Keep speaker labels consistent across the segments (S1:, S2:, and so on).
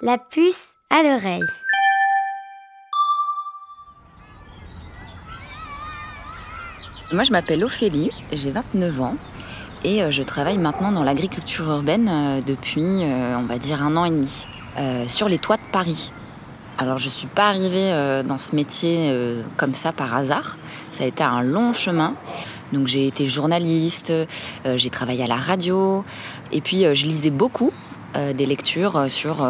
S1: La puce à l'oreille.
S2: Moi, je m'appelle Ophélie, j'ai 29 ans et euh, je travaille maintenant dans l'agriculture urbaine euh, depuis, euh, on va dire, un an et demi, sur les toits de Paris. Alors, je ne suis pas arrivée dans ce métier comme ça par hasard. Ça a été un long chemin. Donc, j'ai été journaliste, j'ai travaillé à la radio, et puis je lisais beaucoup des lectures sur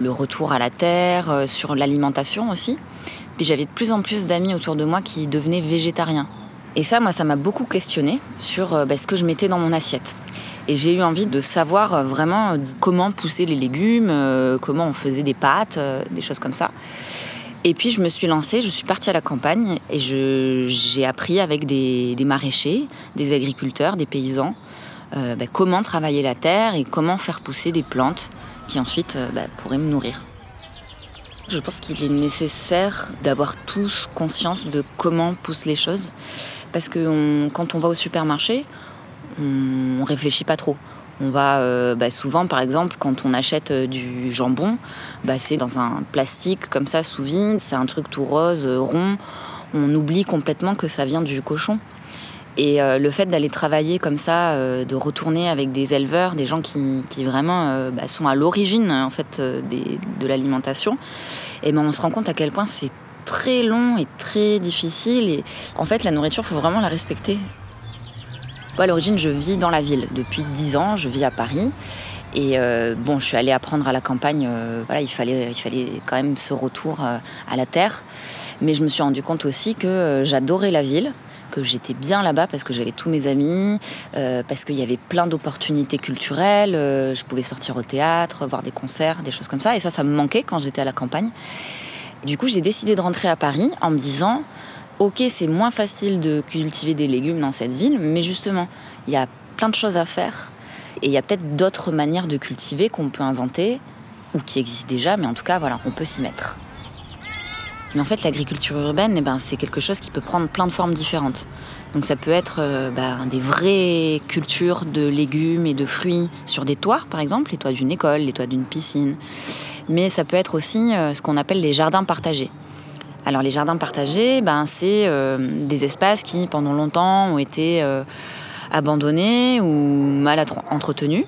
S2: le retour à la terre, sur l'alimentation aussi. Puis j'avais de plus en plus d'amis autour de moi qui devenaient végétariens. Et ça, moi, ça m'a beaucoup questionné sur euh, bah, ce que je mettais dans mon assiette. Et j'ai eu envie de savoir euh, vraiment euh, comment pousser les légumes, comment on faisait des pâtes, des choses comme ça. Et puis je me suis lancée, je suis partie à la campagne et j'ai appris avec des, maraîchers, des agriculteurs, des paysans, bah, comment travailler la terre et comment faire pousser des plantes qui ensuite bah, pourraient me nourrir. Je pense qu'il est nécessaire d'avoir tous conscience de comment poussent les choses. Parce que quand on va au supermarché, on, ne réfléchit pas trop. On va euh, bah, souvent, par exemple, quand on achète euh, du jambon, c'est dans un plastique comme ça sous vide, c'est un truc tout rose, euh, rond. On oublie complètement que ça vient du cochon. Et le fait d'aller travailler comme ça, de retourner avec des éleveurs, des gens qui, vraiment bah, sont à l'origine en fait de l'alimentation, et eh ben on se rend compte à quel point c'est très long et très difficile. Et en fait, la nourriture, faut vraiment la respecter. à l'origine, je vis dans la ville. Depuis 10 ans, je vis à Paris. Et euh, bon, je suis allée apprendre à la campagne. Euh, voilà, il fallait, il fallait quand même ce retour euh, à la terre. Mais je me suis rendu compte aussi que j'adorais la ville, que j'étais bien là-bas parce que j'avais tous mes amis, parce qu'il y avait plein d'opportunités culturelles. je pouvais sortir au théâtre, voir des concerts, des choses comme ça. Et ça, ça me manquait quand j'étais à la campagne. Du coup, j'ai décidé de rentrer à Paris en me disant Ok, c'est moins facile de cultiver des légumes dans cette ville, mais justement, il y a plein de choses à faire. Et il y a peut-être d'autres manières de cultiver qu'on peut inventer, ou qui existent déjà, mais en tout cas, voilà, on peut s'y mettre. Mais en fait, l'agriculture urbaine, eh ben, c'est quelque chose qui peut prendre plein de formes différentes. Donc ça peut être euh, bah, des vraies cultures de légumes et de fruits sur des toits, par exemple, les toits d'une école, les toits d'une piscine. Mais ça peut être aussi euh, ce qu'on appelle les jardins partagés. Alors les jardins partagés, ben, c'est euh, des espaces qui pendant longtemps ont été abandonnés ou mal entretenus.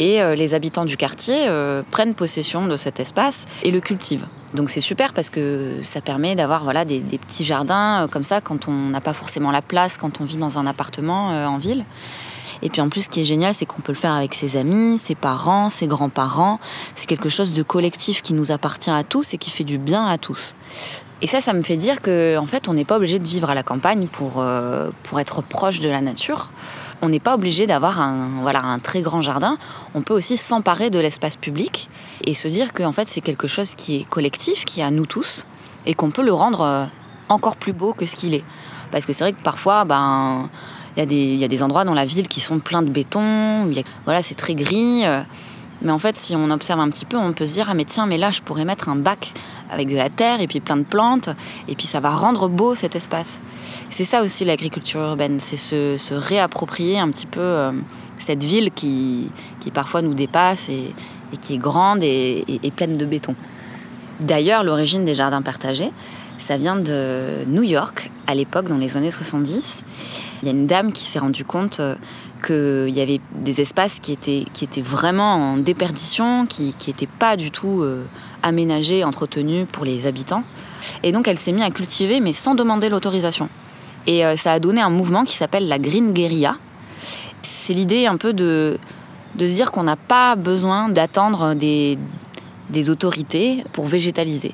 S2: Et les habitants du quartier prennent possession de cet espace et le cultivent. Donc c'est super parce que ça permet d'avoir voilà, des, petits jardins euh, comme ça quand on n'a pas forcément la place, quand on vit dans un appartement euh, en ville. Et puis en plus, ce qui est génial, c'est qu'on peut le faire avec ses amis, ses parents, ses grands-parents. C'est quelque chose de collectif qui nous appartient à tous et qui fait du bien à tous. Et ça, ça me fait dire qu'en en fait, on n'est pas obligé de vivre à la campagne pour, euh, pour être proche de la nature. On n'est pas obligé d'avoir un, voilà, un très grand jardin. On peut aussi s'emparer de l'espace public et se dire que en fait, c'est quelque chose qui est collectif, qui est à nous tous, et qu'on peut le rendre euh, encore plus beau que ce qu'il est. Parce que c'est vrai que parfois, ben, il y, a des endroits dans la ville qui sont pleins de béton, voilà, c'est très gris. Euh, mais en fait, si on observe un petit peu, on peut se dire ah mais tiens, mais là je pourrais mettre un bac avec de la terre et puis plein de plantes et puis ça va rendre beau cet espace. C'est ça aussi l'agriculture urbaine, c'est se, réapproprier un petit peu euh, cette ville qui, qui parfois nous dépasse et, qui est grande et pleine de béton. D'ailleurs, l'origine des jardins partagés, ça vient de New York à l'époque, dans les années 70. Il y a une dame qui s'est rendue compte euh, qu'il y avait des espaces qui étaient, qui étaient vraiment en déperdition, qui n'étaient pas du tout euh, aménagés, entretenus pour les habitants. Et donc elle s'est mise à cultiver, mais sans demander l'autorisation. Et euh, ça a donné un mouvement qui s'appelle la Green Guerilla. C'est l'idée un peu de, de se dire qu'on n'a pas besoin d'attendre des, des autorités pour végétaliser.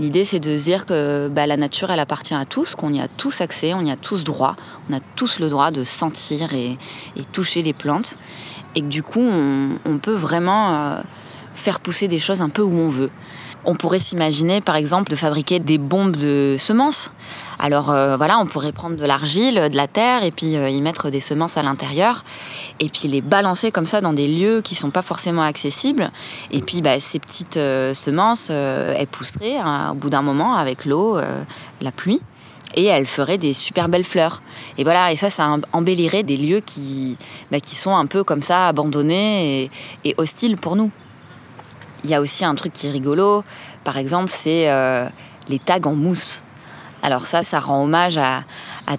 S2: L'idée, c'est de se dire que bah, la nature, elle appartient à tous, qu'on y a tous accès, on y a tous droit, on a tous le droit de sentir et, toucher les plantes, et que du coup, on, peut vraiment euh, faire pousser des choses un peu où on veut. On pourrait s'imaginer, par exemple, de fabriquer des bombes de semences. Alors euh, voilà, on pourrait prendre de l'argile, de la terre, et puis euh, y mettre des semences à l'intérieur, et puis les balancer comme ça dans des lieux qui sont pas forcément accessibles. Et puis bah, ces petites euh, semences, elles pousseraient hein, au bout d'un moment avec l'eau, la pluie et elles feraient des super belles fleurs. Et voilà, et ça, ça embellirait des lieux qui, bah, qui sont un peu comme ça abandonnés et hostiles pour nous. Il y a aussi un truc qui est rigolo, par exemple, c'est les tags en mousse. Alors ça, ça rend hommage à,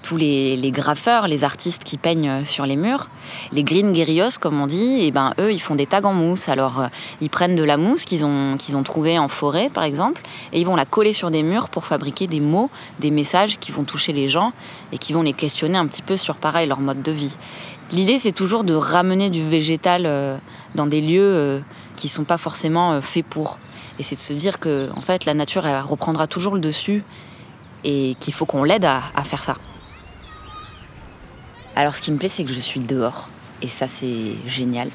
S2: tous les, graffeurs, les artistes qui peignent euh, sur les murs. Les green guerrillos, comme on dit, et eh ben eux, ils font des tags en mousse. Alors euh, ils prennent de la mousse qu'ils ont, qu'ils ont trouvée en forêt, par exemple, et ils vont la coller sur des murs pour fabriquer des mots, des messages qui vont toucher les gens et qui vont les questionner un petit peu sur pareil leur mode de vie. L'idée, c'est toujours de ramener du végétal euh, dans des lieux qui sont pas forcément faits pour. Et c'est de se dire que en fait, la nature elle reprendra toujours le dessus et qu'il faut qu'on l'aide à, faire ça. Alors ce qui me plaît, c'est que je suis dehors. Et ça, c'est génial.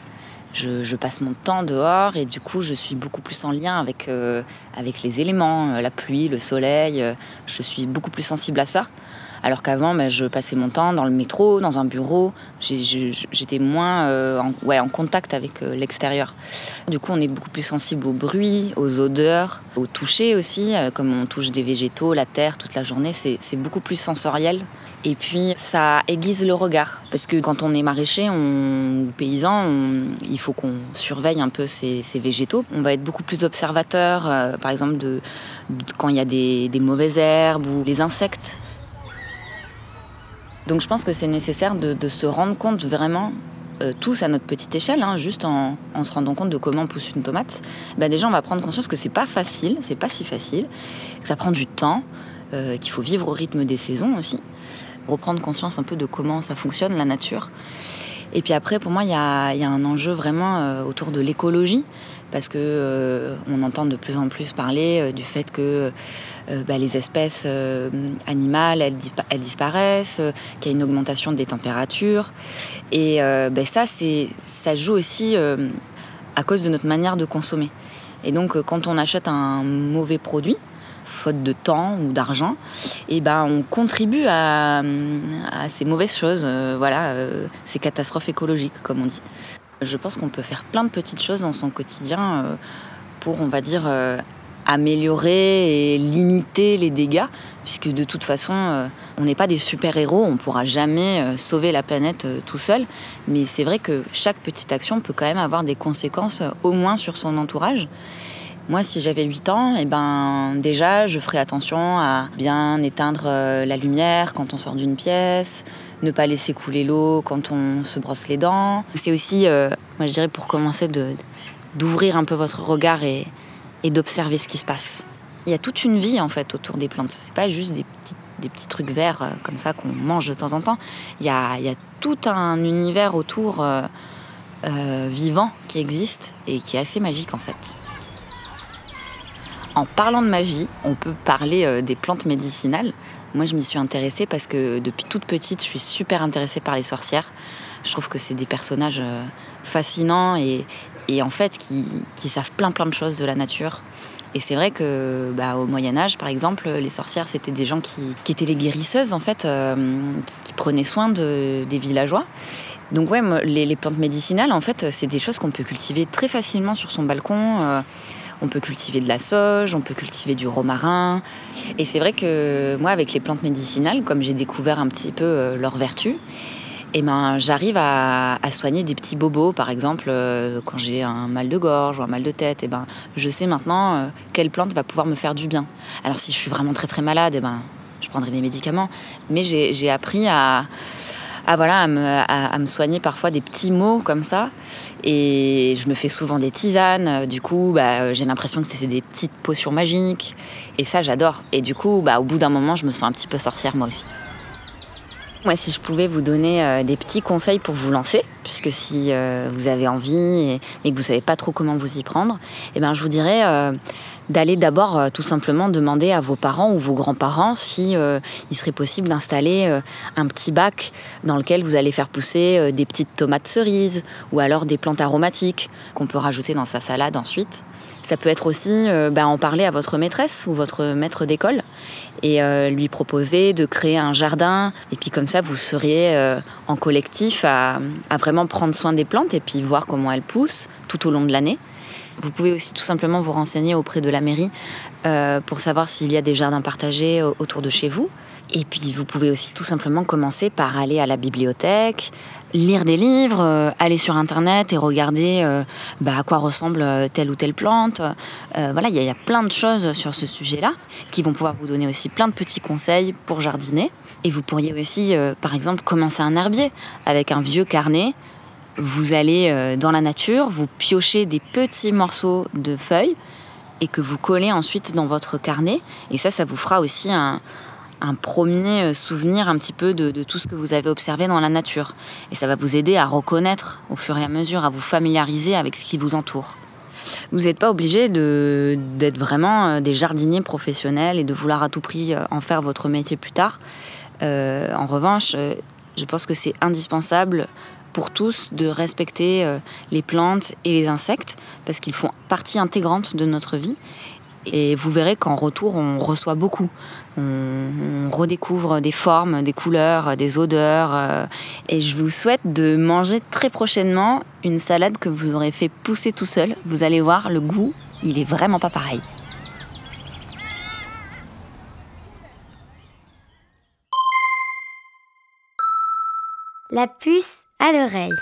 S2: Je, passe mon temps dehors et du coup, je suis beaucoup plus en lien avec, euh, avec les éléments, euh, la pluie, le soleil. Euh, je suis beaucoup plus sensible à ça. Alors qu'avant, ben, je passais mon temps dans le métro, dans un bureau. J'étais moins euh, en, ouais, en contact avec euh, l'extérieur. Du coup, on est beaucoup plus sensible au bruit, aux odeurs, au toucher aussi. Euh, comme on touche des végétaux, la terre toute la journée, c'est beaucoup plus sensoriel. Et puis, ça aiguise le regard. Parce que quand on est maraîcher ou paysan, il faut qu'on surveille un peu ces, végétaux. On va être beaucoup plus observateur, par exemple, de, quand il y a des, des mauvaises herbes ou des insectes donc je pense que c'est nécessaire de, se rendre compte vraiment, euh, tous à notre petite échelle, hein, juste en, se rendant compte de comment pousse une tomate. Bah déjà on va prendre conscience que c'est pas facile, c'est pas si facile, que ça prend du temps, euh, qu'il faut vivre au rythme des saisons aussi, reprendre conscience un peu de comment ça fonctionne la nature. Et puis après, pour moi, il y a, un enjeu vraiment euh, autour de l'écologie, parce que euh, on entend de plus en plus parler euh, du fait que bah, les espèces animales, elles, disparaissent, qu'il y a une augmentation des températures. Et bah, ça, ça joue aussi à cause de notre manière de consommer. Et donc, quand on achète un mauvais produit, faute de temps ou d'argent, et eh ben on contribue à, ces mauvaises choses, euh, voilà, euh, ces catastrophes écologiques, comme on dit. Je pense qu'on peut faire plein de petites choses dans son quotidien euh, pour, on va dire, améliorer et limiter les dégâts, puisque de toute façon, on n'est pas des super-héros, on ne pourra jamais sauver la planète tout seul, mais c'est vrai que chaque petite action peut quand même avoir des conséquences au moins sur son entourage. Moi, si j'avais 8 ans, et eh ben, déjà, je ferais attention à bien éteindre euh, la lumière quand on sort d'une pièce, ne pas laisser couler l'eau quand on se brosse les dents. C'est aussi, euh, moi je dirais, pour commencer, d'ouvrir un peu votre regard et, d'observer ce qui se passe. Il y a toute une vie en fait autour des plantes. C'est pas juste des petits, des petits trucs verts euh, comme ça qu'on mange de temps en temps. Il y a, y a tout un univers autour vivant qui existe et qui est assez magique en fait. En parlant de magie, on peut parler euh, des plantes médicinales. Moi, je m'y suis intéressée parce que depuis toute petite, je suis super intéressée par les sorcières. Je trouve que c'est des personnages euh, fascinants et, en fait qui, savent plein plein de choses de la nature. Et c'est vrai que bah, au Moyen Âge, par exemple, les sorcières, c'était des gens qui, étaient les guérisseuses, en fait, euh, qui, prenaient soin des villageois. Donc ouais, les, les, plantes médicinales, en fait, c'est des choses qu'on peut cultiver très facilement sur son balcon. On peut cultiver de la sauge, on peut cultiver du romarin. Et c'est vrai que moi, avec les plantes médicinales, comme j'ai découvert un petit peu euh, leurs vertus, eh ben, j'arrive à, soigner des petits bobos, par exemple, euh, quand j'ai un mal de gorge ou un mal de tête. Eh ben, je sais maintenant euh, quelle plante va pouvoir me faire du bien. Alors si je suis vraiment très très malade, eh ben, je prendrai des médicaments. Mais j'ai appris à, à, voilà, à me, soigner parfois des petits mots comme ça. Et je me fais souvent des tisanes. Du coup, bah, j'ai l'impression que c'est des petites potions magiques. Et ça, j'adore. Et du coup, bah, au bout d'un moment, je me sens un petit peu sorcière moi aussi. Moi, si je pouvais vous donner euh, des petits conseils pour vous lancer, puisque si euh, vous avez envie et, que vous savez pas trop comment vous y prendre, eh ben, je vous dirais euh, d'aller d'abord tout simplement demander à vos parents ou vos grands-parents si il serait possible d'installer un petit bac dans lequel vous allez faire pousser des petites tomates cerises ou alors des plantes aromatiques qu'on peut rajouter dans sa salade ensuite. Ça peut être aussi euh, bah, en parler à votre maîtresse ou votre maître d'école et euh, lui proposer de créer un jardin. Et puis comme ça, vous seriez euh, en collectif à, vraiment prendre soin des plantes et puis voir comment elles poussent tout au long de l'année. Vous pouvez aussi tout simplement vous renseigner auprès de la mairie pour savoir s'il y a des jardins partagés autour de chez vous. Et puis vous pouvez aussi tout simplement commencer par aller à la bibliothèque, lire des livres, euh, aller sur internet et regarder euh, bah, à quoi ressemble euh, telle ou telle plante. voilà, il y, a plein de choses sur ce sujet-là qui vont pouvoir vous donner aussi plein de petits conseils pour jardiner. Et vous pourriez aussi, par exemple, commencer un herbier avec un vieux carnet. Vous allez dans la nature, vous piochez des petits morceaux de feuilles et que vous collez ensuite dans votre carnet. Et ça, ça vous fera aussi un, premier euh, souvenir un petit peu de, tout ce que vous avez observé dans la nature. Et ça va vous aider à reconnaître au fur et à mesure, à vous familiariser avec ce qui vous entoure. Vous n'êtes pas obligé d'être vraiment euh, des jardiniers professionnels et de vouloir à tout prix euh, en faire votre métier plus tard. en revanche, je pense que c'est indispensable pour tous de respecter les plantes et les insectes parce qu'ils font partie intégrante de notre vie et vous verrez qu'en retour, on reçoit beaucoup. On, redécouvre des formes, des couleurs, des odeurs. Euh, et je vous souhaite de manger très prochainement une salade que vous aurez fait pousser tout seul. Vous allez voir, le goût, il est vraiment pas pareil.
S1: La puce à l'oreille.